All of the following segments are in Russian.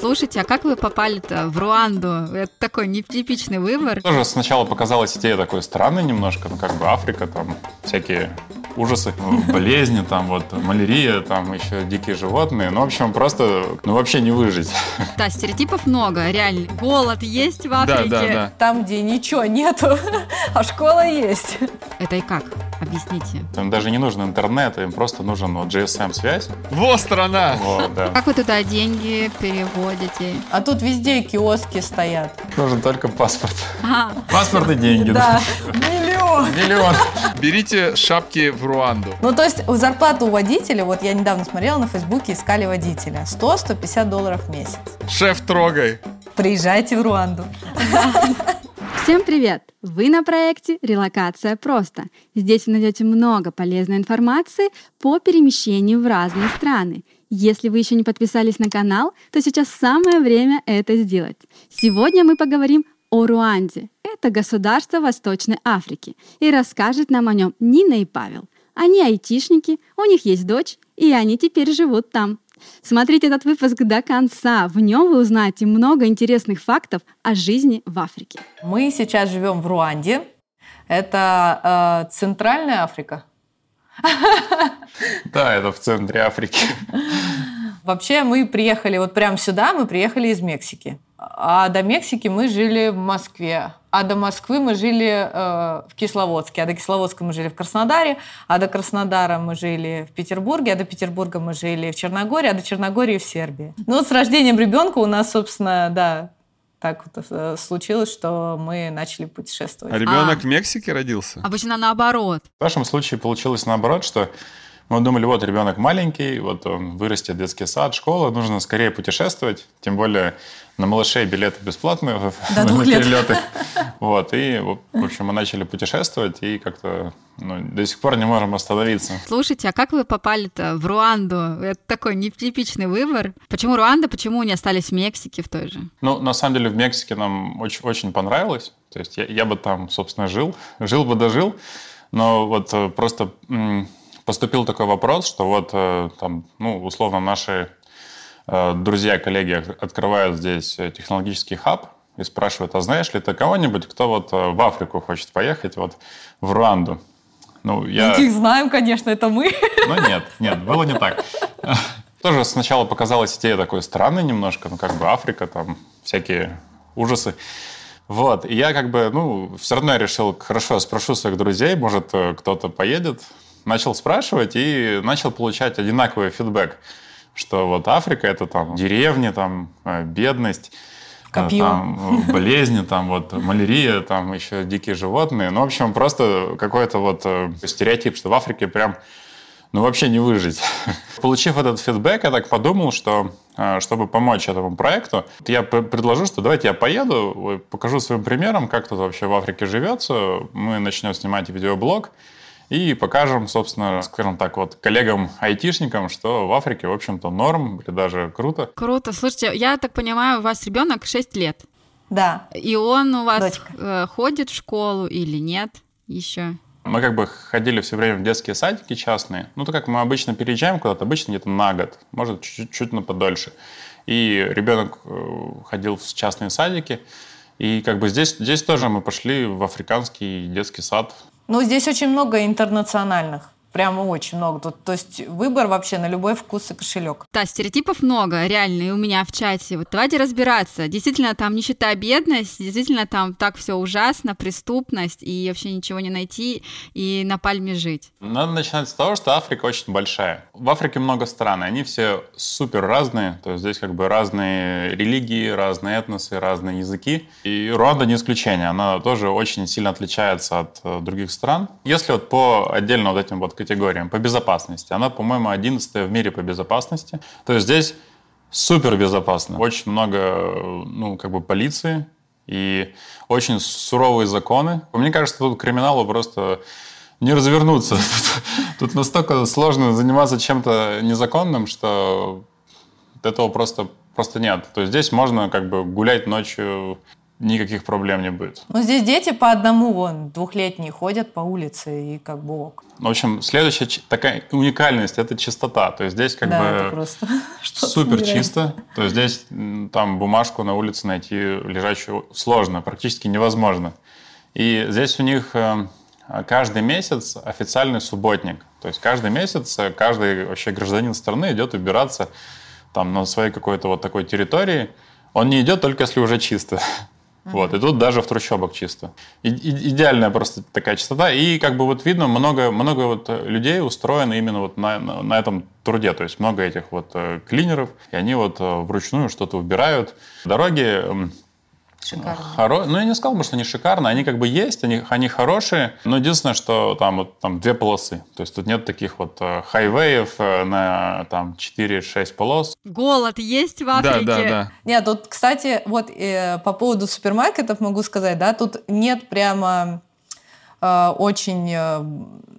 Слушайте, а как вы попали-то в Руанду? Это такой нетипичный выбор. Тоже сначала показалась идея такой странной немножко, ну как бы Африка, там всякие ужасы, ну, болезни, там вот малярия, там еще дикие животные. Ну, в общем, просто, ну, вообще не выжить. Да, стереотипов много, реально. Голод есть в Африке. Да, да, да. Там, где ничего нету, а школа есть. Это и как? Объясните. Им даже не нужен интернет, им просто нужен вот GSM-связь. Во страна! Вот, да. Как вы туда деньги переводите? А тут везде киоски стоят. Нужен только паспорт. А, Паспорт и деньги. Да, миллион. Миллион. Берите шапки в Руанду. Ну, то есть зарплату у водителя, вот я недавно смотрела на Фейсбуке, искали водителя. 100-150 долларов в месяц. Шеф, трогай. Приезжайте в Руанду. Всем привет! Вы на проекте «Релокация просто». Здесь вы найдете много полезной информации по перемещению в разные страны. Если вы еще не подписались на канал, то сейчас самое время это сделать. Сегодня мы поговорим о Руанде. Это государство Восточной Африки. И расскажет нам о нем Нина и Павел. Они айтишники, у них есть дочь, и они теперь живут там. Смотрите этот выпуск до конца. В нем вы узнаете много интересных фактов о жизни в Африке. Мы сейчас живем в Руанде. Это э, Центральная Африка. Да, это в центре Африки. Вообще мы приехали вот прямо сюда, мы приехали из Мексики. А до Мексики мы жили в Москве. А до Москвы мы жили э, в Кисловодске. А до Кисловодска мы жили в Краснодаре. А до Краснодара мы жили в Петербурге. А до Петербурга мы жили в Черногории. А до Черногории в Сербии. Ну вот с рождением ребенка у нас, собственно, да, так вот э, случилось, что мы начали путешествовать. А ребенок в Мексике родился? обычно наоборот. В нашем случае получилось наоборот, что мы думали, вот ребенок маленький, вот он вырастет детский сад, школа, нужно скорее путешествовать, тем более на малышей билеты бесплатные До на перелеты. Вот, и, в общем, мы начали путешествовать и как-то ну, до сих пор не можем остановиться. Слушайте, а как вы попали-то в Руанду? Это такой нетипичный выбор. Почему Руанда, почему не остались в Мексике в той же? Ну, на самом деле в Мексике нам очень, очень понравилось. То есть я, я бы там, собственно, жил, жил бы дожил. Но вот э, просто м, поступил такой вопрос, что вот э, там, ну, условно, наши э, друзья, коллеги от- открывают здесь э, технологический хаб и спрашивают, а знаешь ли ты кого-нибудь, кто вот в Африку хочет поехать, вот в Руанду? Ну, я... Таких знаем, конечно, это мы. Ну нет, нет, было не так. Тоже сначала показалась идея такой странной немножко, ну как бы Африка, там всякие ужасы. Вот, и я как бы, ну, все равно я решил, хорошо, спрошу своих друзей, может, кто-то поедет. Начал спрашивать и начал получать одинаковый фидбэк, что вот Африка – это там деревни, там э, бедность, э, Копье. там, э, болезни, там вот малярия, там еще дикие животные. Ну, в общем, просто какой-то вот стереотип, что в Африке прям ну, вообще не выжить. Получив этот фидбэк, я так подумал, что чтобы помочь этому проекту, я предложу, что давайте я поеду, покажу своим примером, как тут вообще в Африке живется. Мы начнем снимать видеоблог и покажем, собственно, скажем так, вот коллегам-айтишникам, что в Африке, в общем-то, норм или даже круто. Круто. Слушайте, я так понимаю, у вас ребенок 6 лет. Да. И он у вас Дочка. э, ходит в школу или нет еще? Мы как бы ходили все время в детские садики частные. Ну, так как мы обычно переезжаем куда-то, обычно где-то на год, может, чуть-чуть чуть на подольше. И ребенок э, ходил в частные садики. И как бы здесь, здесь тоже мы пошли в африканский детский сад. Ну, здесь очень много интернациональных. Прямо очень много. Тут, то есть выбор вообще на любой вкус и кошелек. Да, стереотипов много, реально, и у меня в чате. Вот давайте разбираться. Действительно, там нищета, бедность, действительно, там так все ужасно, преступность, и вообще ничего не найти, и на пальме жить. Надо начинать с того, что Африка очень большая. В Африке много стран, и они все супер разные. То есть здесь как бы разные религии, разные этносы, разные языки. И Руанда не исключение. Она тоже очень сильно отличается от э, других стран. Если вот по отдельно вот этим вот категориям, по безопасности, она, по-моему, 11 в мире по безопасности. То есть здесь супер безопасно. Очень много, ну, как бы полиции и очень суровые законы. Мне кажется, тут криминалу просто не развернуться. Тут настолько сложно заниматься чем-то незаконным, что этого просто, просто нет. То есть здесь можно как бы гулять ночью никаких проблем не будет. Ну, здесь дети по одному, вон, двухлетние ходят по улице и как бы ок. В общем, следующая такая уникальность – это чистота. То есть здесь как да, бы супер чисто. То есть здесь там бумажку на улице найти лежащую сложно, практически невозможно. И здесь у них э, каждый месяц официальный субботник. То есть каждый месяц э, каждый вообще гражданин страны идет убираться там на своей какой-то вот такой территории. Он не идет только если уже чисто. Вот, и тут даже в трущобах чисто. И- и- идеальная просто такая чистота. И как бы вот видно, много, много вот э, людей устроено именно вот на, на, на этом труде. То есть много этих вот э, клинеров, и они вот э, вручную что-то убирают. Дороги Шикарно. Хоро... Ну, я не сказал бы, что они шикарные. Они как бы есть, они, они хорошие. Но единственное, что там вот там две полосы. То есть тут нет таких вот э, хайвеев э, на там 4-6 полос. Голод есть в Да, Африке? да, да. Нет, тут, кстати, вот э, по поводу супермаркетов могу сказать, да, тут нет прямо э, очень э,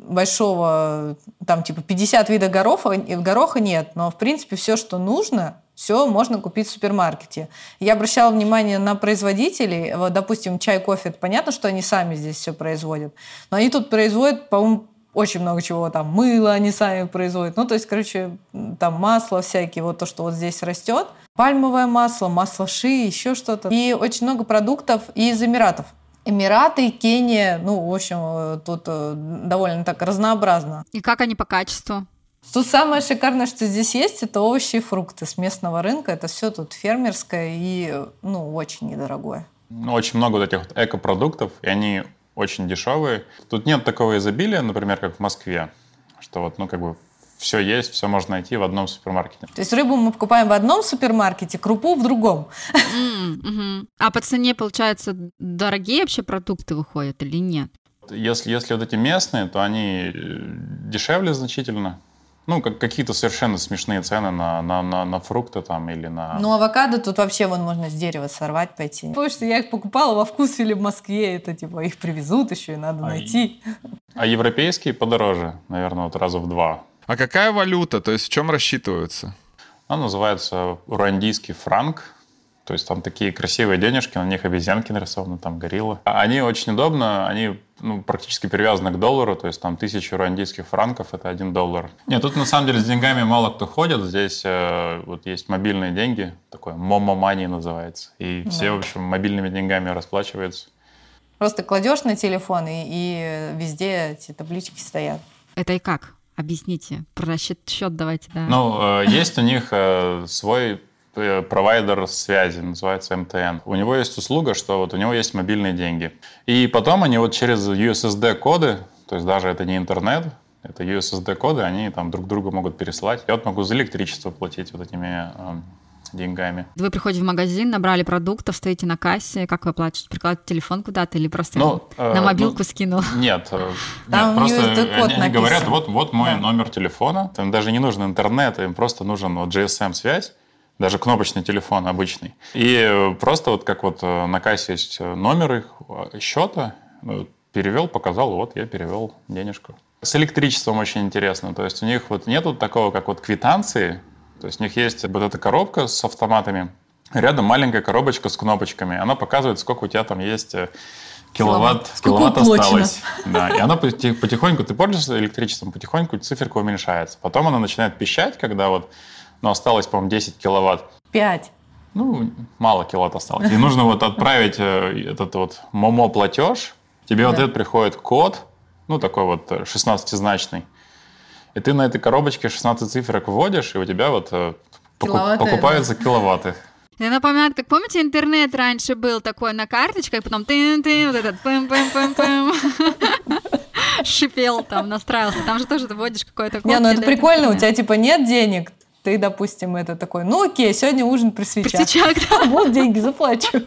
большого, там, типа, 50 видов гороха, и гороха нет, но, в принципе, все, что нужно, все можно купить в супермаркете. Я обращала внимание на производителей, вот, допустим, чай, кофе, это понятно, что они сами здесь все производят, но они тут производят, по-моему, очень много чего, там, мыло они сами производят, ну, то есть, короче, там, масло всякие, вот то, что вот здесь растет, пальмовое масло, масло ши, еще что-то, и очень много продуктов из Эмиратов. Эмираты, Кения, ну, в общем, э, тут э, довольно так разнообразно. И как они по качеству? Тут самое шикарное, что здесь есть, это овощи и фрукты с местного рынка. Это все тут фермерское и, ну, очень недорогое. Ну, очень много вот этих вот экопродуктов, и они очень дешевые. Тут нет такого изобилия, например, как в Москве, что вот, ну, как бы все есть, все можно найти в одном супермаркете. То есть рыбу мы покупаем в одном супермаркете, крупу в другом. А по цене, получается, дорогие вообще продукты выходят или нет? Если, если вот эти местные, то они э, дешевле значительно. Ну, как, какие-то совершенно смешные цены на, на, на, на фрукты там или на... Ну, авокадо тут вообще вон можно с дерева сорвать, пойти. Потому что я их покупала во вкус или в Москве. Это типа их привезут еще и надо Ай. найти. А европейские подороже, наверное, вот раза в два. А какая валюта? То есть в чем рассчитываются? Она называется руандийский франк. То есть там такие красивые денежки, на них обезьянки нарисованы, там гориллы. А Они очень удобно, они ну, практически привязаны к доллару, то есть там тысяча руандийских франков – это один доллар. Нет, тут на самом деле с деньгами мало кто ходит, здесь э, вот есть мобильные деньги, такое момо мани называется, и все, Да. в общем, мобильными деньгами расплачиваются. Просто кладешь на телефон, и, и везде эти таблички стоят. Это и как? Объясните. Про счет, счет давайте, да. Ну, э, есть у них э, свой провайдер связи, называется МТН. У него есть услуга, что вот у него есть мобильные деньги. И потом они вот через USSD-коды, то есть даже это не интернет, это USSD-коды, они там друг другу могут пересылать. Я вот могу за электричество платить вот этими э, деньгами. Вы приходите в магазин, набрали продуктов, стоите на кассе, как вы платите? Прикладываете телефон куда-то или просто Ну, э, на мобилку ну, скинул? Нет, э, Там нет, просто они, они говорят, вот, вот мой Да. номер телефона. Им даже не нужен интернет, им просто нужен вот GSM-связь, даже кнопочный телефон обычный. И э, просто вот как вот э, на кассе есть э, номер их счета, перевел, показал, вот я перевел денежку. С электричеством очень интересно. То есть у них вот нету такого, как вот квитанции. То есть у них есть вот эта коробка с автоматами, рядом маленькая коробочка с кнопочками. Она показывает, сколько у тебя там есть киловатт, киловатт осталось. Да, и она поти- потихоньку, ты пользуешься электричеством, потихоньку циферка уменьшается. Потом она начинает пищать, когда вот, ну, осталось, по-моему, 10 киловатт. Пять. Ну, мало киловатт осталось. И нужно вот отправить э, этот вот момо-платеж. Тебе в Да. ответ приходит код, ну, такой вот э, 16-значный. И ты на этой коробочке 16 циферок вводишь, и у тебя вот э, Киловатты, покупаются киловатты. Это напоминает, как помните, интернет раньше был такой на карточках, потом тын вот этот пым пым пым пым шипел там, настраивался. Там же тоже ты вводишь какой-то код. Не, ну это тебе прикольно, у тебя типа нет денег, ты, допустим, это такой, ну окей, сегодня ужин при При свечах. свечах, да. Вот деньги, заплачу.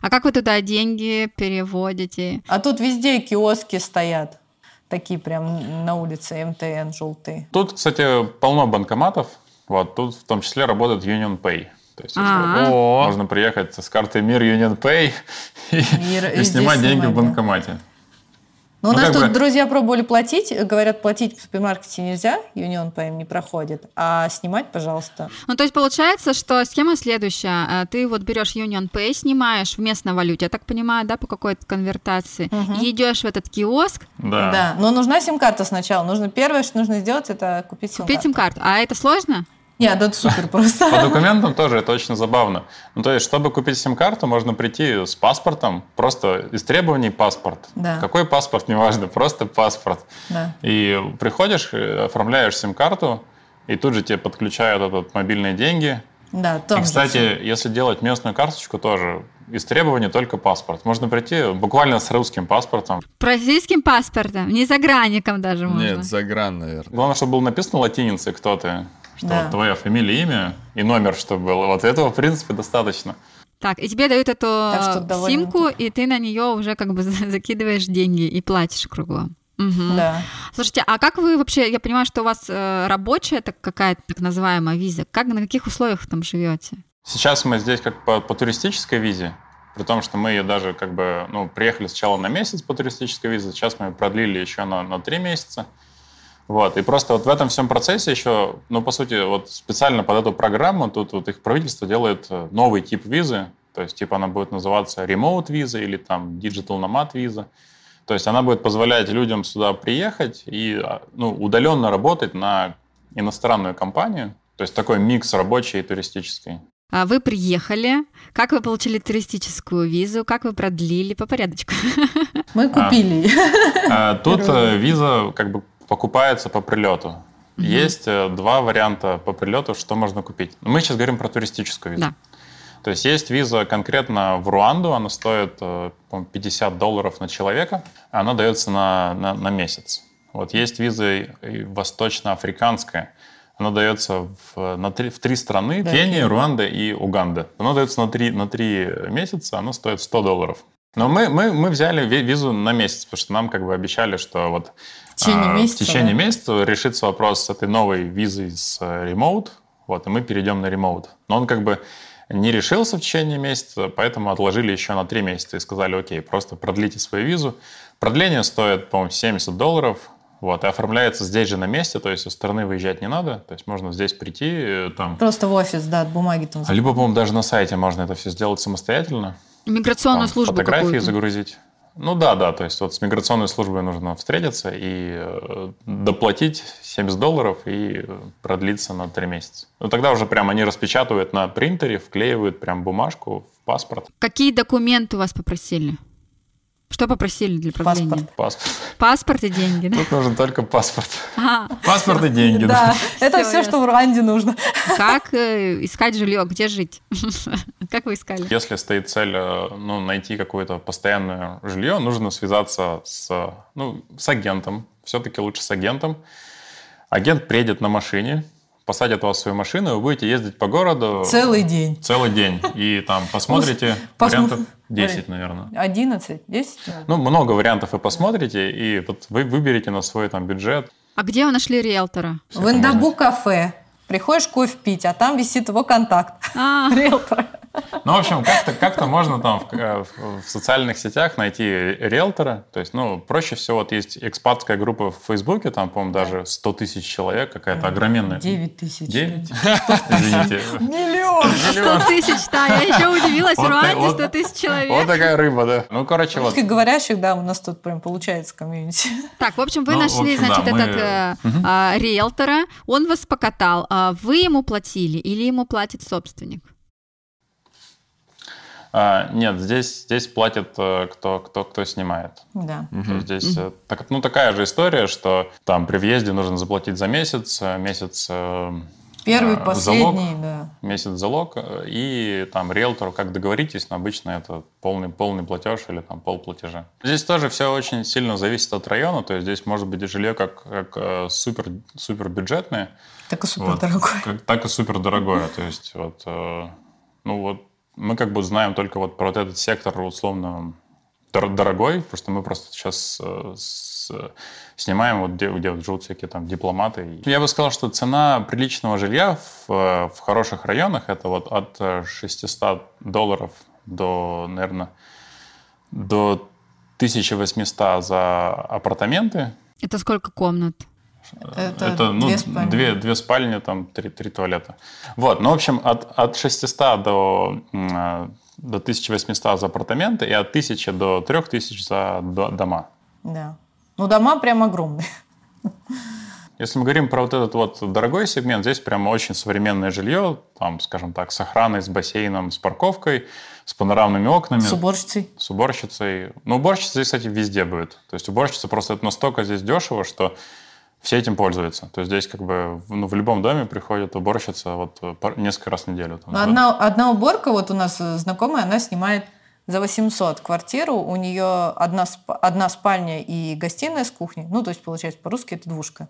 А как вы туда деньги переводите? А тут везде киоски стоят. Такие прям на улице МТН желтые. Тут, кстати, полно банкоматов. Вот, тут в том числе работает Union Pay. То есть, если А. можно приехать с картой Мир Union Pay и, И и снимать деньги в снимать, банкомате. Ну, у Ну, нас тут бы- друзья пробовали платить. Говорят, платить в супермаркете нельзя, Union Pay не проходит. А снимать, пожалуйста. Ну, то есть получается, что схема следующая. А, Ты вот берешь Union Pay, снимаешь в местной валюте, я так понимаю, да, по какой-то конвертации, Мгм. и идешь в этот киоск, Да. Да. Но нужна сим-карта сначала. Нужно первое, что нужно сделать, это купить сим-карту. купить сим-карту. А это сложно? Нет, да это супер просто. По документам тоже это очень забавно. Ну, то есть, чтобы купить сим-карту, можно прийти с паспортом, просто из требований паспорт. Да. Какой паспорт, неважно, просто паспорт. Да. И приходишь, э, оформляешь сим-карту, и тут же тебе подключают этот мобильные деньги. Да, И, там же кстати, всё. если делать местную карточку, тоже из требований только паспорт. Можно прийти буквально с русским паспортом. Российским паспортом, не загранником даже можно. Нет, загран, наверное. Главное, чтобы был написано латиницей, кто ты, что Да. вот твоя фамилия, имя и номер, чтобы было. Вот этого, в принципе, достаточно. Так, и тебе дают эту э, довольно симку, и ты на нее уже как бы закидываешь деньги и платишь кругом. Мгм. Да. Слушайте, а как вы вообще, я понимаю, что у вас э, рабочая так, какая-то так называемая виза, как, на каких условиях вы там живете? Сейчас мы здесь как по, по туристической визе, при том, что мы ее даже как бы, ну, приехали сначала на месяц по туристической визе, сейчас мы ее продлили еще на, на три месяца. Вот, и просто вот в этом всем процессе еще, ну, по сути, вот специально под эту программу тут вот их правительство делает э, новый тип визы, то есть, типа, она будет называться remote виза или там digital nomad виза. То есть она будет позволять людям сюда приехать и а, ну, удаленно работать на иностранную компанию. То есть такой микс рабочий и туристический. А Вы приехали, как вы получили туристическую визу, как вы продлили, по порядочку. Мы купили. А Тут Первый. э, виза как бы покупается по прилету. Есть э, два варианта по прилету, что можно купить. Мы сейчас говорим про туристическую визу. Да. То есть есть виза конкретно в Руанду, она стоит э, по-моему, 50 долларов на человека, она дается на, на, на месяц. Вот есть виза восточноафриканская, она дается в, на три, в три страны, Да, Кения. Руанда и Уганда. Она дается на три, на три месяца, она стоит 100 долларов. Но мы, мы, мы взяли ви- визу на месяц, потому что нам как бы обещали, что вот течение а, месяца, в течение да? месяца решится вопрос с этой новой визой с э, remote, вот, и мы перейдем на remote. Но он как бы не решился в течение месяца, поэтому отложили еще на три месяца и сказали, окей, просто продлите свою визу. Продление стоит, по-моему, 70 долларов, вот, и оформляется здесь же на месте, то есть из страны выезжать не надо, то есть можно здесь прийти, э, там, Просто в офис, да, от бумаги там. а либо, по-моему, даже на сайте можно это все сделать самостоятельно, Миграционную там, службу фотографии какую-то. загрузить. Ну да, да, то есть вот с миграционной службой нужно встретиться и э, доплатить 70 долларов и э, продлиться на 3 месяца. Ну тогда уже прям они распечатывают на принтере, вклеивают прям бумажку в паспорт. Какие документы у вас попросили? Что попросили для продления? Паспорт. Паспорт. Паспорт и деньги, да? Тут нужен только паспорт. Ага. Паспорт и деньги. Да, это Всё все, ясно. что в Руанде нужно. Как э, искать жилье, где жить? Как вы искали? Если стоит цель э, ну, найти какое-то постоянное жилье, нужно связаться с, ну, с агентом. Все-таки лучше с агентом. Агент приедет на машине, посадит вас в свою машину, и вы будете ездить по городу Целый день. целый день. И там посмотрите Посмо- вариантов 10, наверное. 11, 10? Ну, много вариантов вы посмотрите, и вот вы выберете на свой там бюджет. А где вы нашли риэлтора? В Индабу кафе. Приходишь кофе пить, а там висит его контакт. А, Риэлтора. Ну, в общем, как-то как можно там в, э, в- в социальных сетях найти риэлтора. То есть, ну, проще всего, вот есть экспатская группа в Фейсбуке, там, по-моему, даже 100 тысяч человек, какая-то огроменная. 9 тысяч. 9? Извините. Миллион! 100 тысяч, да, я еще удивилась, в Вот Руанде так вот. 100 тысяч Вот человек. такая рыба, да. Ну, короче, вот. Русскоговорящих, да, у нас тут прям получается комьюнити. Так, в общем, вы Ну, нашли, значит, этот э, а, риэлтора, он вас покатал, а вы ему платили или ему платит собственник? А, нет, здесь, здесь платит э, кто, кто, кто снимает. Да. Есть Здесь э, так- ну, такая же история, что там при въезде нужно заплатить за месяц, э, месяц Первый, э, последний, залог, да. месяц залог, и там риэлтору, как договоритесь, но обычно это полный, полный платеж или там полплатежа. Здесь тоже все очень сильно зависит от района, то есть здесь может быть жилье как, как супер, супер бюджетное, Так и супер вот, дорогой. как- так и супер дорогое. То есть вот, ну вот мы как бы знаем только вот про вот этот сектор условно дор- дорогой, потому что мы просто сейчас э, с- снимаем вот где, где вот живут всякие там дипломаты. Я бы сказал, что цена приличного жилья в, э, в хороших районах это вот от э, 600 долларов до, наверное, до 1800 за апартаменты. Это сколько комнат? Это, ну, две спальни. Две, две спальни, там три, три туалета. Вот, ну, в общем, от, от 600 до, а, до 1800 за апартаменты и от 1000 до 3000 за до- дома. Да. Ну, дома прям огромные. Если мы говорим про вот этот вот дорогой сегмент, здесь прямо очень современное жилье, там, скажем так, с охраной, с бассейном, с парковкой, с панорамными окнами. С уборщицей. с уборщицей. Ну, уборщица здесь, кстати, везде будет. То есть уборщица просто это настолько здесь дешево, что все этим пользуются. То есть здесь как бы ну, в любом доме приходит уборщица вот э, несколько раз в неделю. там, Ну, да. Одна, одна уборка, вот у нас э, знакомая, она снимает за 800 квартиру, у нее одна, сп- одна спальня и гостиная с кухней, ну, то есть, получается, по-русски это двушка.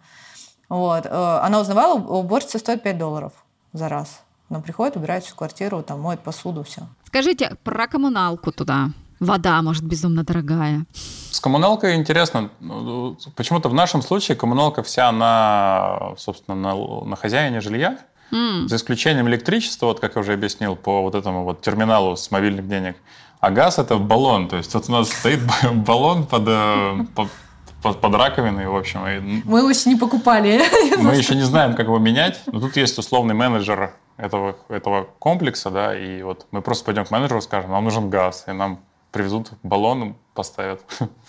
Вот. э, Она узнавала, уборщица стоит 5 долларов за раз. Она приходит, убирает всю квартиру, там, моет посуду, все. Скажите про коммуналку туда. Вода, может, безумно дорогая. С коммуналкой интересно. Почему-то в нашем случае коммуналка вся на, собственно, на, на хозяине жилья. М, За исключением электричества, вот как я уже объяснил, по вот этому вот терминалу с мобильных денег. А газ это баллон. То есть вот у нас стоит баллон под, э, под, под- под раковиной, в общем. и Мы его еще не покупали. Мы еще не знаем, как его менять, но тут есть условный менеджер этого, этого комплекса, да, и вот мы просто пойдем к менеджеру, скажем, нам нужен газ, и нам привезут баллон, поставят.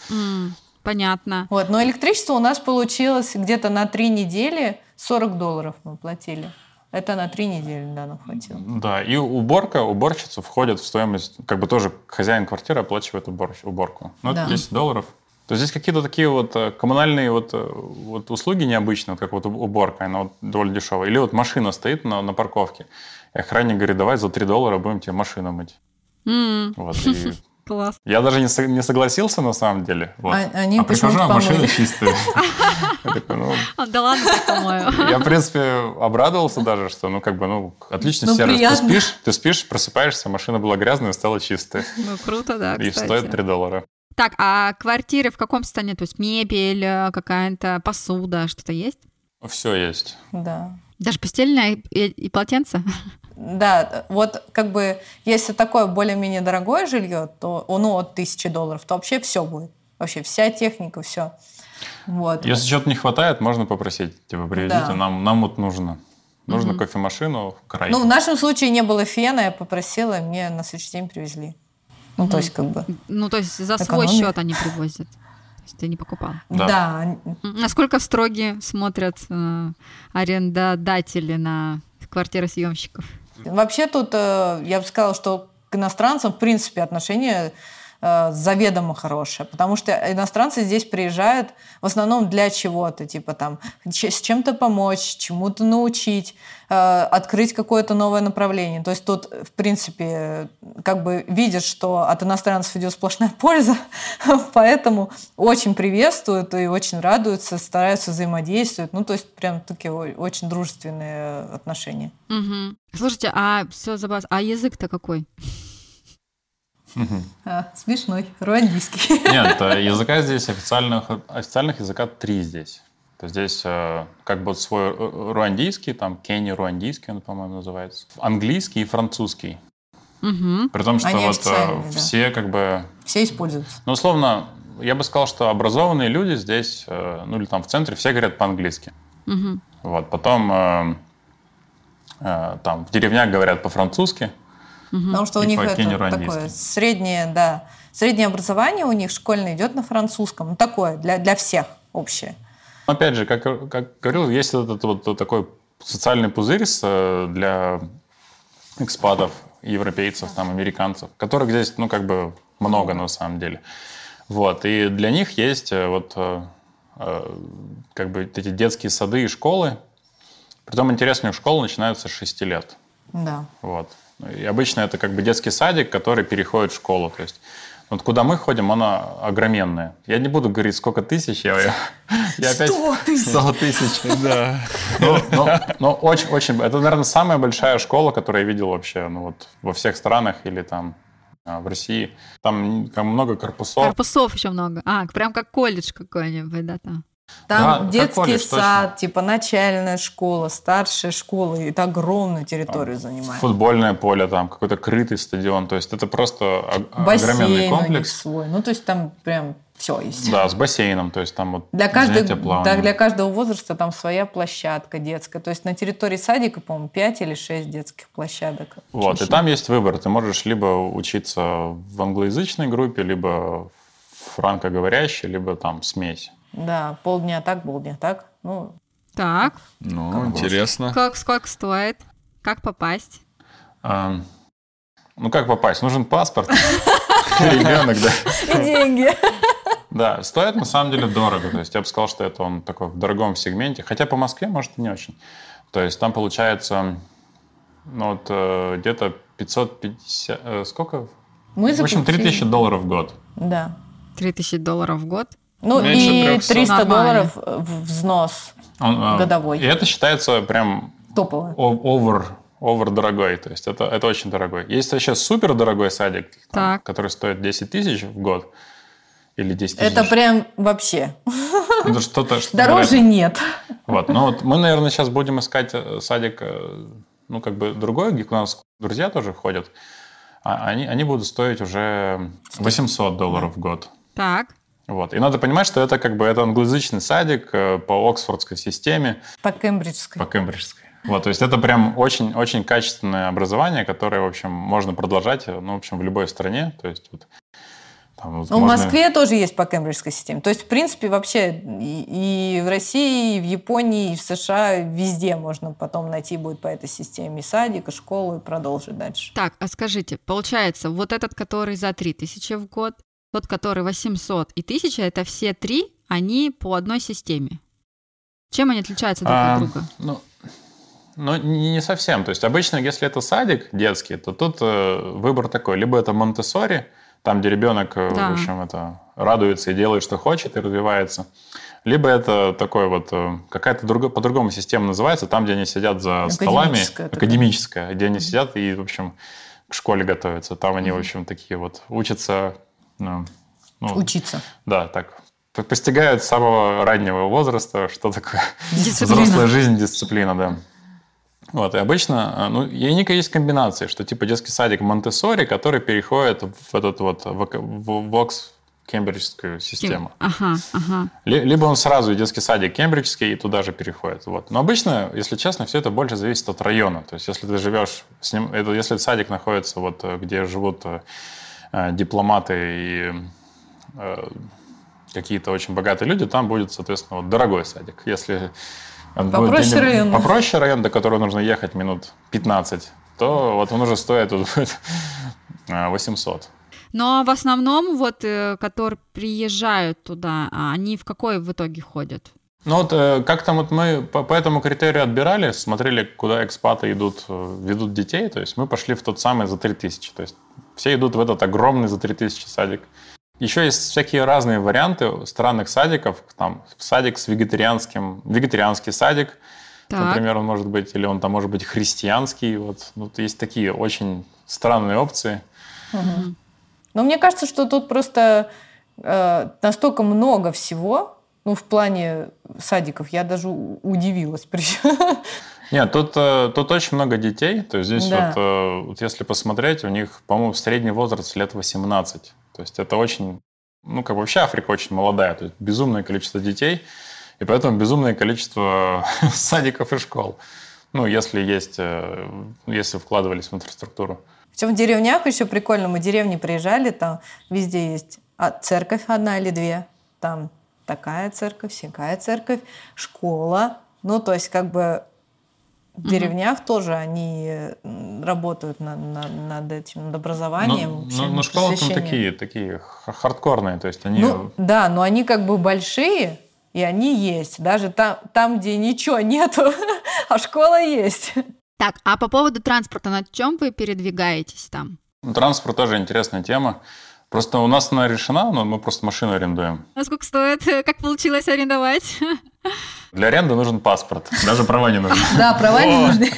м, Понятно. Вот. Но электричество у нас получилось где-то на три недели 40 долларов мы платили. Это на три недели, да, нам хватило. Да, и уборка, уборщица входит в стоимость, как бы тоже хозяин квартиры оплачивает уборщ- уборку. Ну, это Да. 10 долларов. То есть здесь какие-то такие вот э, коммунальные вот, э, вот услуги необычные, вот как вот уборка, она вот довольно дешевая. Или вот машина стоит на, на парковке, и охранник говорит, давай за 3 доллара будем тебе машину мыть. М, Вот, и Класс. Я даже не, со- не согласился на самом деле. Вот. А- они а прихожу, а машина чистая. Ну, А, Да ладно, по-моему. я, в принципе, обрадовался даже, что, ну, как бы, ну, отличный Ну, сервис. Ты приятно. спишь, ты спишь, просыпаешься, машина была грязная, стала чистая. Ну, круто, да, И стоит 3 доллара. Так, а квартиры в каком состоянии? То есть мебель, э, какая-то посуда, что-то есть? Все есть. Да. Даже постельное и, и полотенце? Да, вот как бы, если такое более-менее дорогое жилье, то ну, от тысячи долларов, то вообще все будет. Вообще вся техника, все. Вот. Если чего-то не хватает, можно попросить, типа, привезите, Да. нам, нам вот нужно. Нужно кофемашину, край. Ну, в нашем случае не было фена, я попросила, и мне на следующий день привезли. Ну, то есть, как бы, Ну, то есть за свой Экономия. счет они привозят. То есть ты не покупал. Да. Насколько строгие смотрят э, арендодатели на квартиросъемщиков? Вообще тут, э, я бы сказала, что к иностранцам, в принципе, отношение заведомо хорошее, потому что иностранцы здесь приезжают в основном для чего-то, типа там с чем-то помочь, чему-то научить, э, открыть какое-то новое направление. То есть тут, в принципе, как бы видят, что от иностранцев идет сплошная польза, поэтому очень приветствуют и очень радуются, стараются взаимодействовать. Ну, то есть прям такие очень дружественные отношения. Мгм. Слушайте, а все забавно. А язык-то какой? А, смешной, руандийский. Нет, э, языка здесь официальных, официальных языка три здесь. То здесь э, как бы свой э, руандийский, там Кенни руандийский, он, по-моему, называется. Английский и французский. Мгм. При том, что Они вот э, официальные, да. все как бы... Все используются. Ну, условно, я бы сказал, что образованные люди здесь, э, ну или там в центре, все говорят по-английски. Мгм. Вот, потом э, э, там в деревнях говорят по-французски. Потому что у И них по это такое среднее, да, среднее образование у них школьное идет на французском. Ну, такое, для, для всех общее. Опять же, как, как говорил, есть этот вот такой социальный пузырь э, для экспатов, европейцев, там, американцев, которых здесь, ну, как бы много на самом деле. Вот, и для них есть э, вот э, как бы эти детские сады и школы. Притом интересно, у них школы начинаются с 6 лет. Да. Вот. И обычно это как бы детский садик, который переходит в школу. То есть вот куда мы ходим, оно огроменное. Я не буду говорить, сколько тысяч. Я, я, я опять... 100 тысяч! 100 тысяч. Да. Ну, ну, ну, очень, очень... Это, наверное, самая большая школа, которую я видел вообще ну, вот, во всех странах или там а, в России. Там, там много корпусов. Корпусов еще много. А, прям как колледж какой-нибудь, да, там. Там Да, детский колледж, сад, точно. типа начальная школа, старшая школа, и это огромную территорию занимает. Футбольное поле, там какой-то крытый стадион. То есть это просто огроменный Бассейн у них комплекс. свой. Ну, то есть там прям все есть. Да, с бассейном. То есть там вот Для, каждой, да, для каждого возраста там своя площадка детская. То есть на территории садика, по-моему, 5 или 6 детских площадок. Вот, и Очень там есть выбор. Ты можешь либо учиться в англоязычной группе, либо франкоговорящей, либо там смесь. Да, полдня так, полдня так. Ну, Так, Ну, интересно. как, сколько стоит? Как попасть? А, ну, как попасть? Нужен паспорт. Ребенок, да. и деньги. Да, стоит на самом деле дорого. То есть я бы сказал, что это он такой в дорогом сегменте. Хотя по Москве, может, и не очень. То есть там получается ну, вот, э, где-то 550... э, сколько? Мы В общем, заплатили. 3000 долларов в год. Да. 3000 долларов в год? Ну Меньше и 300. 300 Нормально. долларов взнос Он, э, Годовой. И это считается прям топовый. о- овер, овер дорогой. То есть это, это очень дорогой. Есть вообще супер дорогой садик, там, который стоит 10 тысяч в год. Или 10 тысяч. Это прям вообще. Это что-то, что Дороже невероятно. нет. Вот. Ну вот мы, наверное, сейчас будем искать э, садик, э, ну как бы другой, где у нас друзья тоже ходят. А они, они будут стоить уже 800 долларов в год. Так, Вот. И надо понимать, что это как бы это англоязычный садик э, по Оксфордской системе. По кембриджской. По кембриджской. Вот, то есть это прям очень-очень качественное образование, которое, в общем, можно продолжать, ну, в общем, в любой стране. То есть вот, там вот Ну, в можно- Москве тоже есть по кембриджской системе. То есть, в принципе, вообще и, и в России, и в Японии, и в США везде можно потом найти будет по этой системе и садик, и школу, и продолжить дальше. так, а скажите, получается, вот этот, который за 3000 в год, тот, который 800 и 1000, это все три, они по одной системе. Чем они отличаются друг А, от друга? Ну, ну, не не совсем. То есть обычно, если это садик детский, то тут э, выбор такой. Либо это Монтессори, там, где ребенок, э, Да. в общем, это радуется и делает, что хочет, и развивается. Либо это такой вот, э, какая-то друго- по-другому система называется, там, где они сидят за столами, Академическая такая. академическая, где они сидят и, в общем, к школе готовятся. Там они, в общем, такие вот учатся, ну, Учиться. да, так, постигают с самого раннего возраста, что такое Дисциплина. взрослая жизнь, дисциплина, да. Вот, и обычно, э, ну, и есть комбинации, что типа детский садик Монтессори, который переходит в этот вот, Вокс кембриджскую систему. Ага, ага. Ли- Либо он сразу и детский садик кембриджский и туда же переходит. Вот. Но обычно, если честно, все это больше зависит от района. То есть, если ты живешь, с ним, это, если садик находится вот, э, где живут э, дипломаты и э, какие-то очень богатые люди, там будет, соответственно, вот, дорогой садик. Если будет Попроще район. Попроще район, до которого нужно ехать минут 15, то вот он уже стоит тут будет, э, 800. Но в основном, вот, э, которые приезжают туда, а они в какой в итоге ходят? Ну вот э, как там вот мы по, по этому критерию отбирали, смотрели, куда экспаты идут, э, ведут детей, то есть мы пошли в тот самый за 3000, то есть все идут в этот огромный за 3000 садик. Еще есть всякие разные варианты странных садиков, там садик с вегетарианским, вегетарианский садик, Так. например, он может быть, или он там может быть христианский, вот, вот есть такие очень странные опции. Но мне кажется, что тут просто э, настолько много всего, ну, в плане садиков, я даже удивилась. Нет, тут, э, тут очень много детей. То есть здесь Да. вот, э, вот если посмотреть, у них, по-моему, средний возраст лет 18. То есть это очень, ну, как бы вообще Африка очень молодая. То есть безумное количество детей, и поэтому безумное количество садиков и школ. Ну, если есть, э, если вкладывались в инфраструктуру. Причем в деревнях еще прикольно. Мы в деревни приезжали, там везде есть а, церковь одна или две. Там такая церковь, всякая церковь, школа. Ну, то есть как бы в деревнях тоже они работают на- на- над этим, над образованием. Ну, ну, над школы там такие, такие хардкорные. То есть они... Ну, да, но они как бы большие, и они есть. Даже там, там где ничего нету, а школа есть. Так, а по поводу транспорта, на чем вы передвигаетесь там? Транспорт тоже интересная тема. Просто у нас она решена, но мы просто машину арендуем. А сколько стоит? Как получилось арендовать? Для аренды нужен паспорт. Даже права не нужны. Да, права не нужны.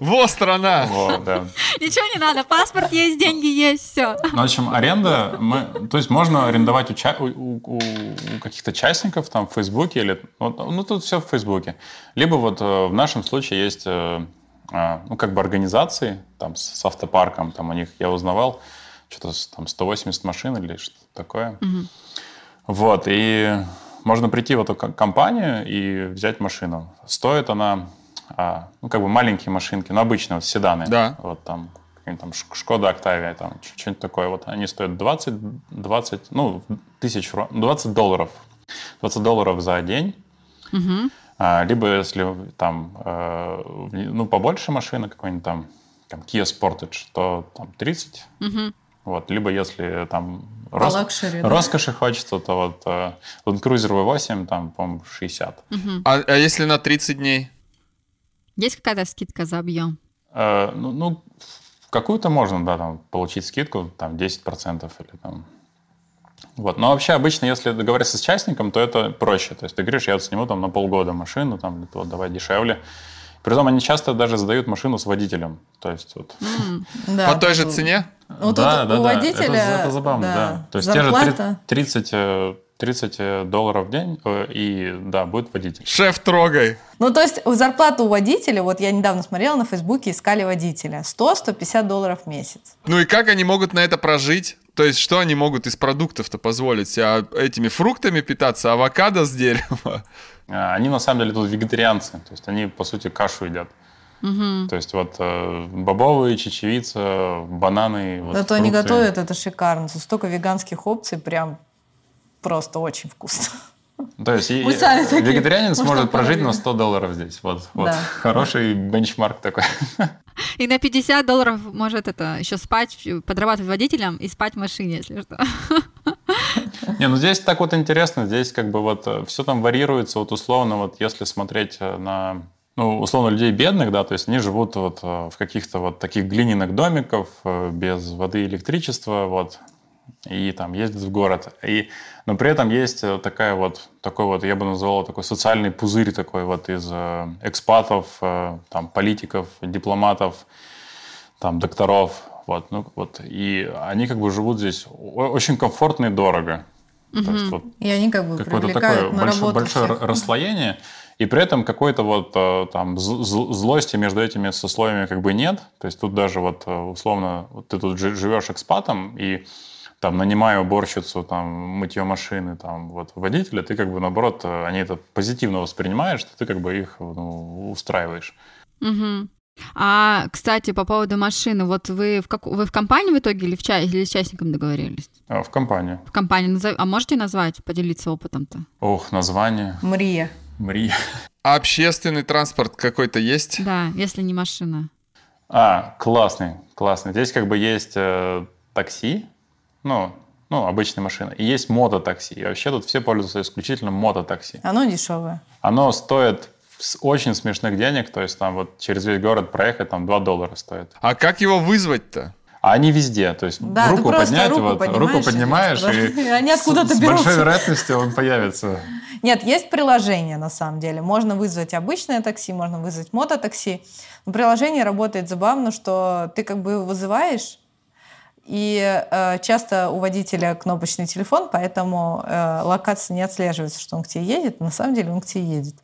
Во, страна! Вот, да. Ничего не надо, паспорт есть, деньги есть, все. Ну, в общем, аренда, мы, то есть можно арендовать у, ча- у- у- у каких-то частников там в Фейсбуке или, вот, ну, тут все в Фейсбуке. Либо вот э, в нашем случае есть, э, а, ну, как бы организации там с, с автопарком, там у них, я узнавал, что-то там 180 машин или что-то такое. Вот, и можно прийти в эту ко- компанию и взять машину. Стоит она, а, ну, как бы маленькие машинки, ну, обычные, вот седаны. Да. Вот там, там Шкода Октавия, там, что-нибудь такое. Вот они стоят 20, 20, ну, тысяч, ро- 20 долларов. 20 долларов за день. А, либо если там, э, ну, побольше машина какой-нибудь там, там Kia Sportage, то там 30. Вот, либо если там рос- luxury, да? роскоши хочется, то вот э, Land Cruiser V8, там, по-моему, 60. А, а если на 30 дней? Есть какая-то скидка за объем? Э, ну, ну, какую-то можно, да, там, получить скидку, там, 10% или там... Вот. Но вообще обычно, если договориться с частником, то это проще. То есть ты говоришь, я вот сниму там на полгода машину, там, вот, давай дешевле. Притом они часто даже сдают машину с водителем. То есть вот... Да, По той же цене? Ну, тут у водителя... Это, это забавно, да. да, То есть те же зарплата. 30, э, 30 долларов в день, э, и да, будет водитель. Шеф, трогай. Ну, то есть зарплату у водителя, вот я недавно смотрела на Фейсбуке, искали водителя, 100-150 долларов в месяц. Ну и как они могут на это прожить? То есть что они могут из продуктов-то позволить? себе? А этими фруктами питаться, авокадо с дерева? А, Они на самом деле тут вегетарианцы, то есть они по сути кашу едят. То есть вот э, бобовые, чечевица, бананы. Вот, Зато они готовят, это шикарно. Тут столько веганских опций, прям просто очень вкусно. То есть и- Мы сами такие, вегетарианец можно может прожить на 100 долларов здесь. Вот, вот Да. хороший бенчмарк такой. И на 50 долларов может это еще спать, подрабатывать водителем и спать в машине, если что. Не, ну здесь так вот интересно, здесь как бы вот все там варьируется, вот условно, вот если смотреть э, на, ну, условно, людей бедных, да, то есть они живут вот э, в каких-то вот таких глиняных домиков, э, без воды и электричества, вот, и там ездят в город. И, но при этом есть э, такая вот, такой вот, я бы назвал такой социальный пузырь такой вот из э, экспатов, э, там, политиков, дипломатов, там, докторов, вот, ну, вот, и они как бы живут здесь очень комфортно и дорого. То есть вот И они как бы какое-то такое на большое, большое всех. расслоение, и при этом какой-то вот там злости между этими сословиями как бы нет. То есть тут даже вот условно вот ты тут жи- живешь экспатом и там нанимая уборщицу, там мытье машины, там вот водителя, ты как бы наоборот, э, они это позитивно воспринимаешь, что ты как бы их ну, устраиваешь. Мгм. А, кстати, по поводу машины, вот вы в, как... вы в компании в итоге или, в ча... или с частником договорились? А в компанию. В компании. Назов- А можете назвать, поделиться опытом-то? Ох, название. Мрия. Мрия. А общественный транспорт какой-то есть? Да, если не машина. А, классный, классный. Здесь как бы есть э, такси, ну, ну, обычная машина, и есть мототакси. И вообще тут все пользуются исключительно мототакси. Оно дешевое. Оно стоит с очень смешных денег, то есть там вот через весь город проехать там 2 доллара стоит. А как его вызвать-то? А они везде, то есть Да, руку поднять, руку вот, поднимаешь, руку поднимаешь, и, И они откуда-то с, с берутся. большой вероятностью он появится. Нет, есть приложение на самом деле. Можно вызвать обычное такси, можно вызвать мототакси. Но приложение работает забавно, что ты как бы его вызываешь, и э, часто у водителя кнопочный телефон, поэтому э, локация не отслеживается, что он к тебе едет. На самом деле он к тебе едет.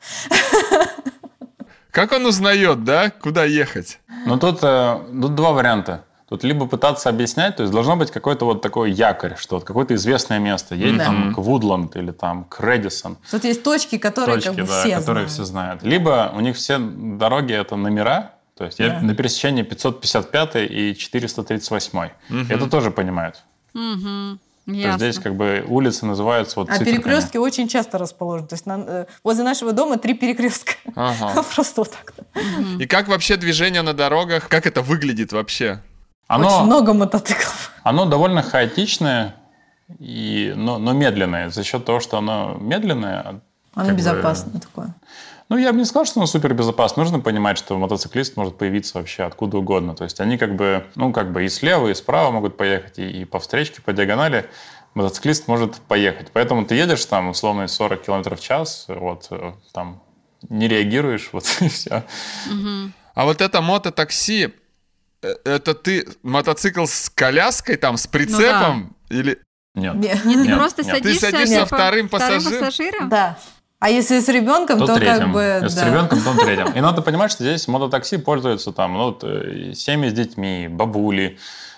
Как он узнает, да, куда ехать? Но тут, э, тут два варианта. Тут либо пытаться объяснять, то есть должно быть какой-то вот такой якорь, что вот какое-то известное место. Едем Да. там к Вудланд или там к Редисон. Тут есть точки, которые точки, как бы да, все которые знают. все знают. Либо у них все дороги это номера, то есть я Да. на пересечении 555 и 438. Это тоже понимают. Угу. То есть Ясно. здесь как бы улицы называются вот А циферками. перекрестки очень часто расположены. То есть на- э, возле нашего дома три перекрестка. Ага. Просто вот так. И как вообще движение на дорогах, как это выглядит вообще? Оно, Очень много мотоциклов. оно довольно хаотичное, и, но, но медленное. За счет того, что оно медленное... Оно как бы, безопасное такое. Ну, я бы не сказал, что оно супер безопасно. Нужно понимать, что мотоциклист может появиться вообще откуда угодно. То есть они как бы, ну, как бы и слева, и справа могут поехать, и, и по встречке, по диагонали мотоциклист может поехать. Поэтому ты едешь там, условно, 40 км в час, вот, э, там, не реагируешь, вот, и все. А вот это мототакси, э, это ты мотоцикл с коляской там, с прицепом? Или Нет. Не- Нет, ты Нет, просто нет. садишься, Ты садишься типа, вторым пассажиром? пассажиром? Да. А если с ребенком, То то, третьим. как бы... Если да. с ребенком, то третьим. И надо понимать, что здесь мототакси пользуются там, ну, вот, э, семьи с детьми, бабули,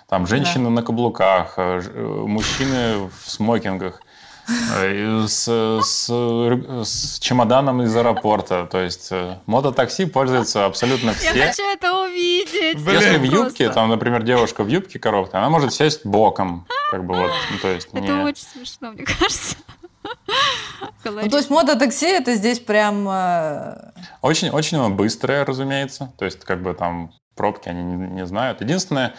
там, женщины на каблуках, э, э, мужчины в смокингах, с, с, с чемоданом из аэропорта. То есть мототакси пользуются абсолютно Я все. хочу это увидеть. Блин. Если в Просто. юбке, там, например, девушка в юбке коробка, она может сесть боком. Как бы вот, ну, то есть Это не... очень смешно, мне кажется. Ну, то есть мототакси это здесь прям... э, Очень, очень оно быстрое, разумеется. То есть, как бы там пробки они не, не знают. Единственное,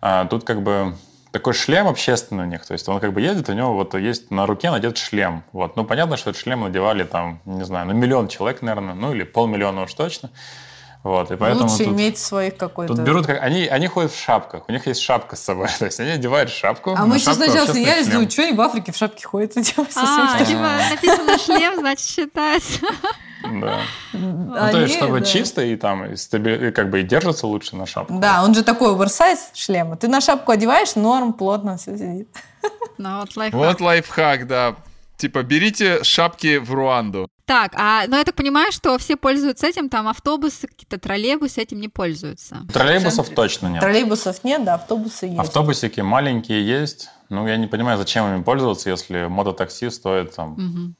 а, тут как бы такой шлем общественный у них. То есть он как бы едет, у него вот есть на руке надет шлем. Вот. Ну, понятно, что этот шлем надевали там, не знаю, на миллион человек, наверное, ну или полмиллиона уж точно. Вот, и поэтому лучше тут, иметь своих какой-то... тут берут, как, они, они ходят в шапках, у них есть шапка с собой, то есть они одевают шапку. А мы сейчас сначала смеялись, думаю, что они в Африке в шапке ходят? Эти совсем А, типа написано шлем, значит считается. Да. Ну, то есть, чтобы да. чисто и там, и стаби- и как бы и держится лучше на шапку. Да, он же такой оверсайз шлема. Ты на шапку одеваешь, норм, плотно все сидит. Ну вот лайфхак. Вот лайфхак, да. Типа, берите шапки в Руанду. Так, а, ну я так понимаю, что все пользуются этим, там автобусы, какие-то троллейбусы этим не пользуются. Троллейбусов центре. точно нет. Троллейбусов нет, да, автобусы есть. Автобусики маленькие есть. Ну, я не понимаю, зачем ими пользоваться, если мототакси стоит там, Мгм.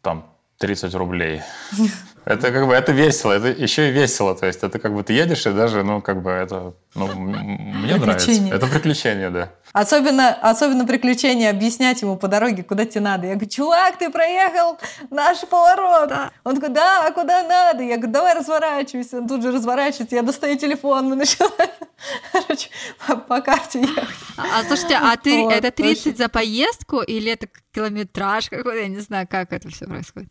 там 30 рублей. Это как бы это весело, это еще и весело. То есть это как бы ты едешь, и даже, ну, как бы это, ну, мне нравится. Это приключение, да. Особенно, особенно приключение объяснять ему по дороге, куда тебе надо. Я говорю, чувак, ты проехал наш поворот. Он такой, да, а куда надо? Я говорю, давай разворачивайся. Он тут же разворачивается, я достаю телефон, мы начинаем, короче, по, по карте ехать. А, слушайте, а ты Вот, это 30 очень. за поездку или это километраж какой-то? Я не знаю, как это все происходит.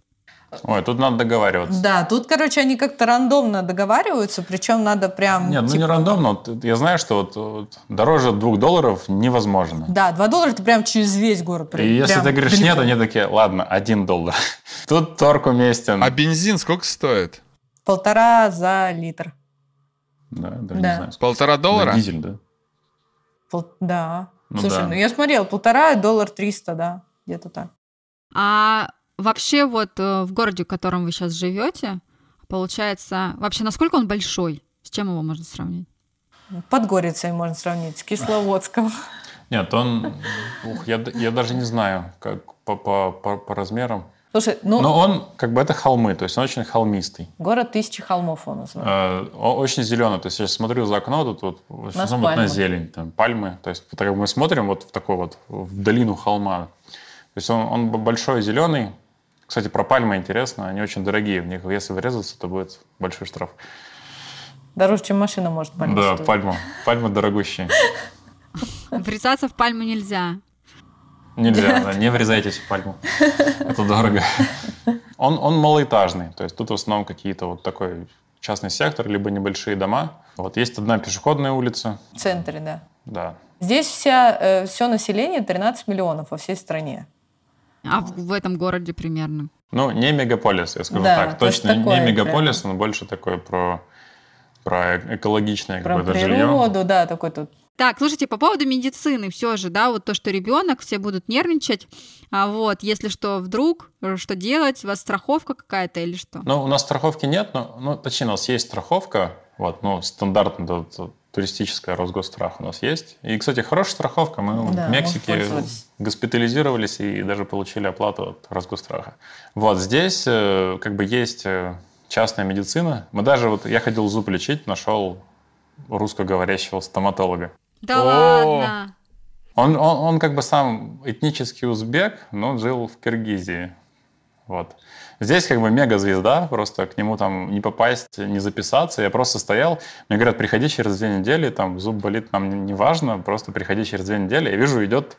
Ой, тут надо договариваться. Да, тут, короче, они как-то рандомно договариваются, причем надо прям... Нет, ну не типа, рандомно. Вот Я знаю, что вот, вот дороже двух долларов невозможно. Да, 2 доллара ты прям через весь город. И если прям ты говоришь далеко. нет, они такие, ладно, один доллар. Тут торг уместен. А бензин сколько стоит? Полтора за литр. Да, даже Да. не знаю. Полтора доллара? Да, дизель, да. Пол- Да. Ну Слушай, да. ну я смотрел, полтора, доллар триста, да, где-то так. А вообще вот э, в городе, в котором вы сейчас живете, получается, вообще насколько он большой? С чем его можно сравнить? Подгорицей можно сравнить с Кисловодском. Нет, он, ух, я, я даже не знаю, как по, по, по, по размерам. Слушай, ну, Но он, как бы, это холмы, то есть он очень холмистый. город тысячи холмов он называется. Э, очень зеленый, то есть я смотрю за окно, тут вот, вот на зелень, там, пальмы. То есть мы смотрим вот в такой вот, в долину холма. То есть он, он большой, зеленый. Кстати, про пальмы интересно, они очень дорогие. В них, если врезаться, то будет большой штраф. Дороже, чем машина может пальма да, стоить. пальма. Пальмы дорогущие. Врезаться в пальму нельзя. Нельзя, да, не врезайтесь в пальму. Это дорого. Он, он малоэтажный, то есть тут в основном какие-то вот такой частный сектор, либо небольшие дома. Вот есть одна пешеходная улица, В центре, да. да. Здесь вся, все население 13 миллионов во всей стране. А в, в этом городе примерно. Ну, не мегаполис, я скажу Да, так. то Точно такое не мегаполис, прям. он больше такой про, про экологичное Про какое-то жилье. природу, да, такой тут. Так, слушайте, по поводу медицины все же, да, вот то, что ребенок, все будут нервничать, а вот, если что, вдруг, э, что делать, у вас страховка какая-то или что? Ну, у нас страховки нет, но, ну, точнее, у нас есть страховка, вот, ну, стандартная вот, вот, туристическая Росгосстрах у нас есть. И, кстати, хорошая страховка. Мы Да, в Мексике госпитализировались и даже получили оплату от Росгосстраха. Вот здесь э, как бы есть э, частная медицина. Мы даже, вот я ходил зуб лечить, нашел русскоговорящего стоматолога. Да О! ладно. Он, он, он как бы сам этнический узбек, но жил в Киргизии. Вот. Здесь как бы мега-звезда, просто к нему там не попасть, не записаться. Я просто стоял, мне говорят, приходи через две недели, там зуб болит, нам не, важно, просто приходи через две недели. Я вижу, идет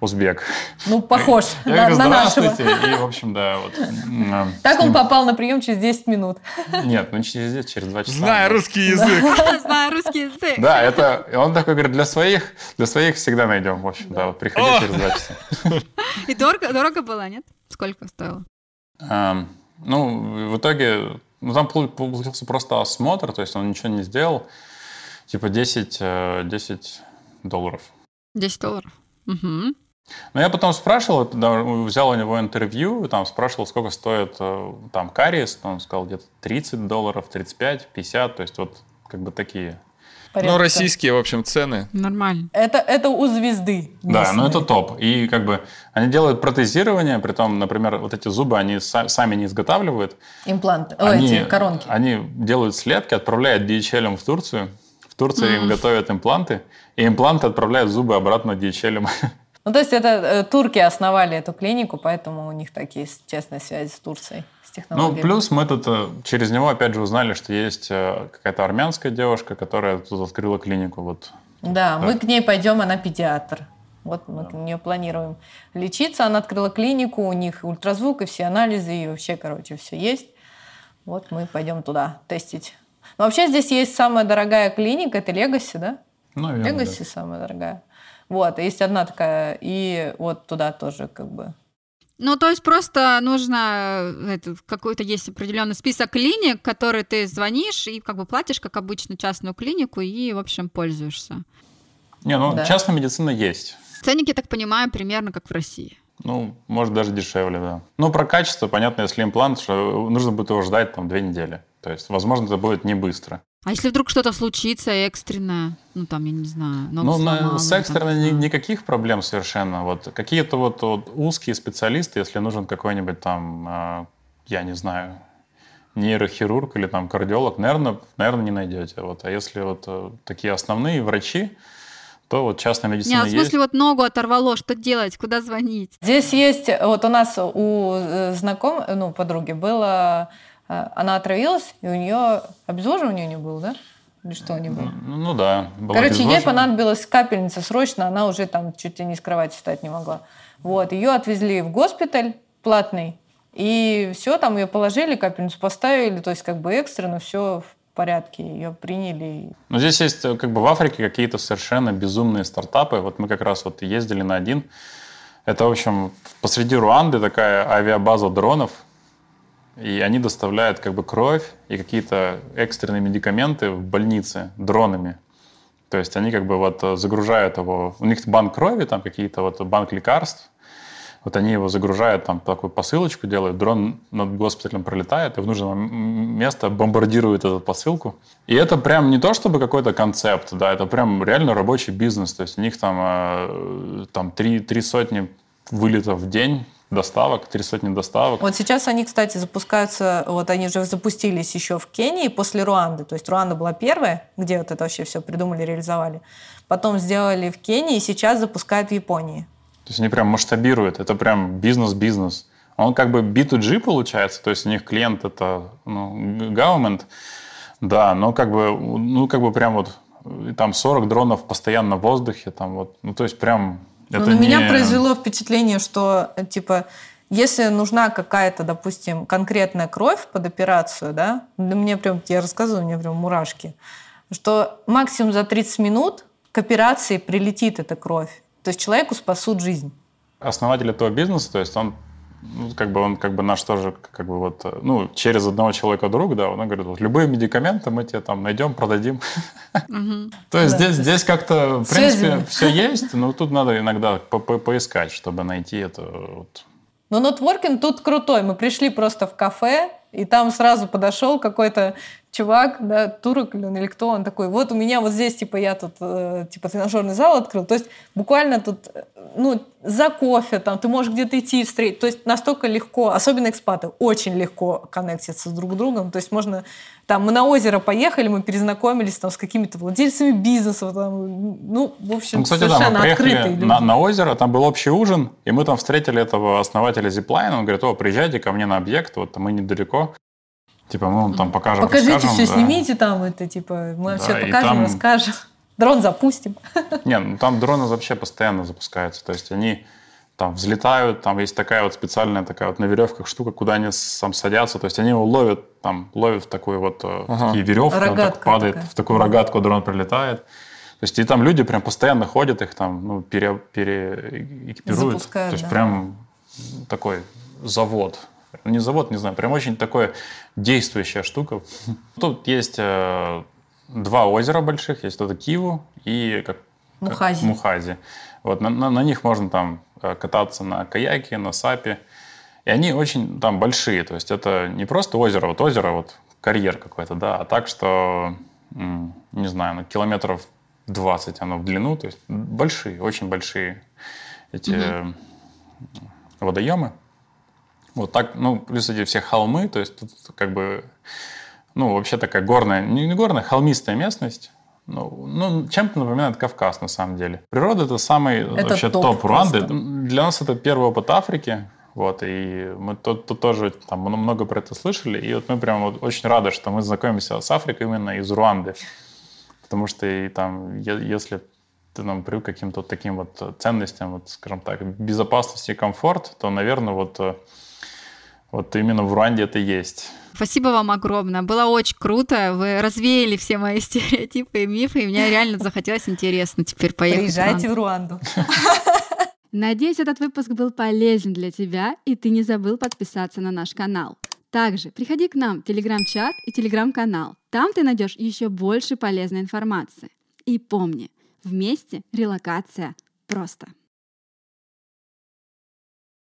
узбек. Ну, похож Я на, говорю, на нашего. здравствуйте. И, в общем, да, вот. э, Так он попал на прием через 10 минут. Нет, ну через, десять, через два часа. Знаю русский язык. Знаю русский язык. Да, это... Он такой говорит, для своих, для своих всегда найдем. В общем, да, вот приходи через два часа. И дорого, дорого было, нет? Сколько стоило? Эм, Ну, в итоге Ну, там пол- получился просто осмотр, то есть он ничего не сделал. Типа 10, э, 10 долларов. 10 долларов. Мгм. Но я потом спрашивал, взял у него интервью, там спрашивал, сколько стоит э, там кариес. Он сказал где-то 30 долларов, 35, 50, то есть вот как бы такие. Ну, Порядка. российские, в общем, цены. Нормально. Это, это у звезды. Да, местной. но это топ. И как бы они делают протезирование, при том, например, вот эти зубы они са- сами не изготавливают. Импланты. Они, эти коронки. Они делают слепки, отправляют DHL в Турцию. В Турции им готовят импланты, и импланты отправляют зубы обратно DHL. Ну, то есть это э, турки основали эту клинику, поэтому у них такие тесные связи с Турцией, с Ну, плюс мы тут э, через него опять же узнали, что есть э, какая-то армянская девушка, которая тут открыла клинику. Вот. Да, мы к ней пойдем, она педиатр. Вот мы к нее планируем лечиться. Она открыла клинику, у них ультразвук и все анализы, и вообще, короче, все есть. Вот мы пойдем туда тестить. Но вообще здесь есть самая дорогая клиника, это Легаси, да? Ну, наверное, Легаси самая дорогая. Вот, есть одна такая, и вот туда тоже как бы. Ну, то есть просто нужно э, это, какой-то есть определенный список клиник, которые ты звонишь и как бы платишь, как обычно, частную клинику и, в общем, пользуешься. Не, ну Да. частная медицина есть. Ценники, я так понимаю, примерно как в России. Ну, может, даже дешевле, да. Ну, про качество, понятно, если имплант, что нужно будет его ждать там две недели. То есть, возможно, это будет не быстро. А если вдруг что-то случится экстренное, ну там, я не знаю, ногу Ну, на- сломал, с не ни- никаких проблем совершенно. Вот какие-то вот, вот узкие специалисты, если нужен какой-нибудь там, э, я не знаю, нейрохирург или там кардиолог, наверное, наверное, не найдете. Вот. А если вот э, такие основные врачи, то вот частная медицина а в есть. смысле вот ногу оторвало, что делать, куда звонить? Здесь есть, вот у нас у э, знаком, ну, подруги было, она отравилась, и у нее обезвоживание у нее было, да? Или что у нее было? Ну, ну да. было Короче, ей понадобилась капельница срочно, она уже там чуть ли не с кровати встать не могла. Вот, ее отвезли в госпиталь платный, и все, там ее положили, капельницу поставили, то есть как бы экстренно все в порядке, ее приняли. Но здесь есть э, как бы в Африке какие-то совершенно безумные стартапы. Вот мы как раз вот ездили на один. Это, в общем, посреди Руанды такая авиабаза дронов. И они доставляют как бы кровь и какие-то экстренные медикаменты в больнице дронами. То есть они как бы вот э, загружают его... У них банк крови, там какие-то вот банк лекарств. Вот они его загружают, там такую посылочку делают, дрон над госпиталем пролетает и в нужное место бомбардирует эту посылку. И это прям не то чтобы какой-то концепт, да, это прям реально рабочий бизнес. То есть у них там, э, там три, три сотни вылетов в день доставок, три сотни доставок. Вот сейчас они, кстати, запускаются, вот они же запустились еще в Кении после Руанды. То есть Руанда была первая, где вот это вообще все придумали, реализовали. Потом сделали в Кении, и сейчас запускают в Японии. То есть они прям масштабируют, это прям бизнес-бизнес. Он как бы B2G получается, то есть у них клиент это ну, government, да, но как бы, ну как бы прям вот там 40 дронов постоянно в воздухе, там вот, ну то есть прям Но это на меня не- произвело впечатление, что э, типа если нужна какая-то, допустим, конкретная кровь под операцию, да, да мне прям, я рассказываю, у меня прям мурашки, что максимум за 30 минут к операции прилетит эта кровь. То есть человеку спасут жизнь. основатель этого бизнеса, то есть он ну, как бы он как бы наш тоже как бы вот э, ну через одного человека друг, да, он говорит, вот, любые медикаменты мы тебе там найдем, продадим. То есть здесь здесь как-то в принципе все есть, но тут надо иногда по- по- поискать, чтобы найти это Но нетворкинг тут крутой. Мы пришли просто в кафе, и там сразу подошел какой-то чувак, да, турок или он, или кто, он такой, вот у меня вот здесь, типа, я тут, э, типа, тренажерный зал открыл. То есть буквально тут, э, ну, за кофе там, ты можешь где-то идти встретить. То есть настолько легко, особенно экспаты, очень легко коннектиться с друг с другом. То есть можно, там, мы на озеро поехали, мы перезнакомились там с какими-то владельцами бизнеса, там, ну, в общем, Ну, кстати, да, совершенно мы приехали открытые люди. на, на озеро, там был общий ужин, и мы там встретили этого основателя зиплайна, он говорит, о, приезжайте ко мне на объект, вот мы недалеко, типа мы вам там покажем, Покажите расскажем, все, да. снимите там это, типа, мы вам Да, все покажем, там- расскажем. Дрон запустим. Не, ну там дроны вообще постоянно запускаются, то есть они там взлетают, там есть такая вот специальная такая вот на веревках штука, куда они сам садятся, то есть они его ловят, там ловят в такую вот э, Ага. такие веревки, он так падает, такая. в такую рогатку дрон прилетает. То есть и там люди прям постоянно ходят, их там ну, пере, переэкипируют. Запускают, То есть да. прям такой завод не завод, не знаю, прям очень такое действующая штука. Тут есть э, два озера больших, есть это Киву и как, Мухази. Мухази. Вот на, на, на них можно там э, кататься на каяке, на сапе. И они очень там большие. То есть это не просто озеро, вот озеро, вот карьер какой-то, да, а так, что, не знаю, на километров 20 оно в длину, то есть большие, очень большие эти угу. водоемы. Вот так, ну, плюс эти все холмы, то есть тут как бы, ну, вообще такая горная, не горная, холмистая местность. Ну, ну, чем-то напоминает Кавказ, на самом деле. Природа — это самый это вообще топ, топ Руанды. Для нас это первый опыт Африки. Вот, и мы тут, тут тоже там много про это слышали, и вот мы прям вот очень рады, что мы знакомимся с Африкой именно из Руанды. Потому что и там, если ты нам привык к каким-то вот таким вот ценностям, вот, скажем так, безопасности и комфорт, то, наверное, вот, вот именно в Руанде это есть. Спасибо вам огромное. Было очень круто. Вы развеяли все мои стереотипы и мифы, и мне реально захотелось интересно теперь поехать. Приезжайте в Руанду. Надеюсь, этот выпуск был полезен для тебя, и ты не забыл подписаться на наш канал. Также приходи к нам в телеграм-чат и телеграм-канал. Там ты найдешь еще больше полезной информации. И помни, вместе релокация просто.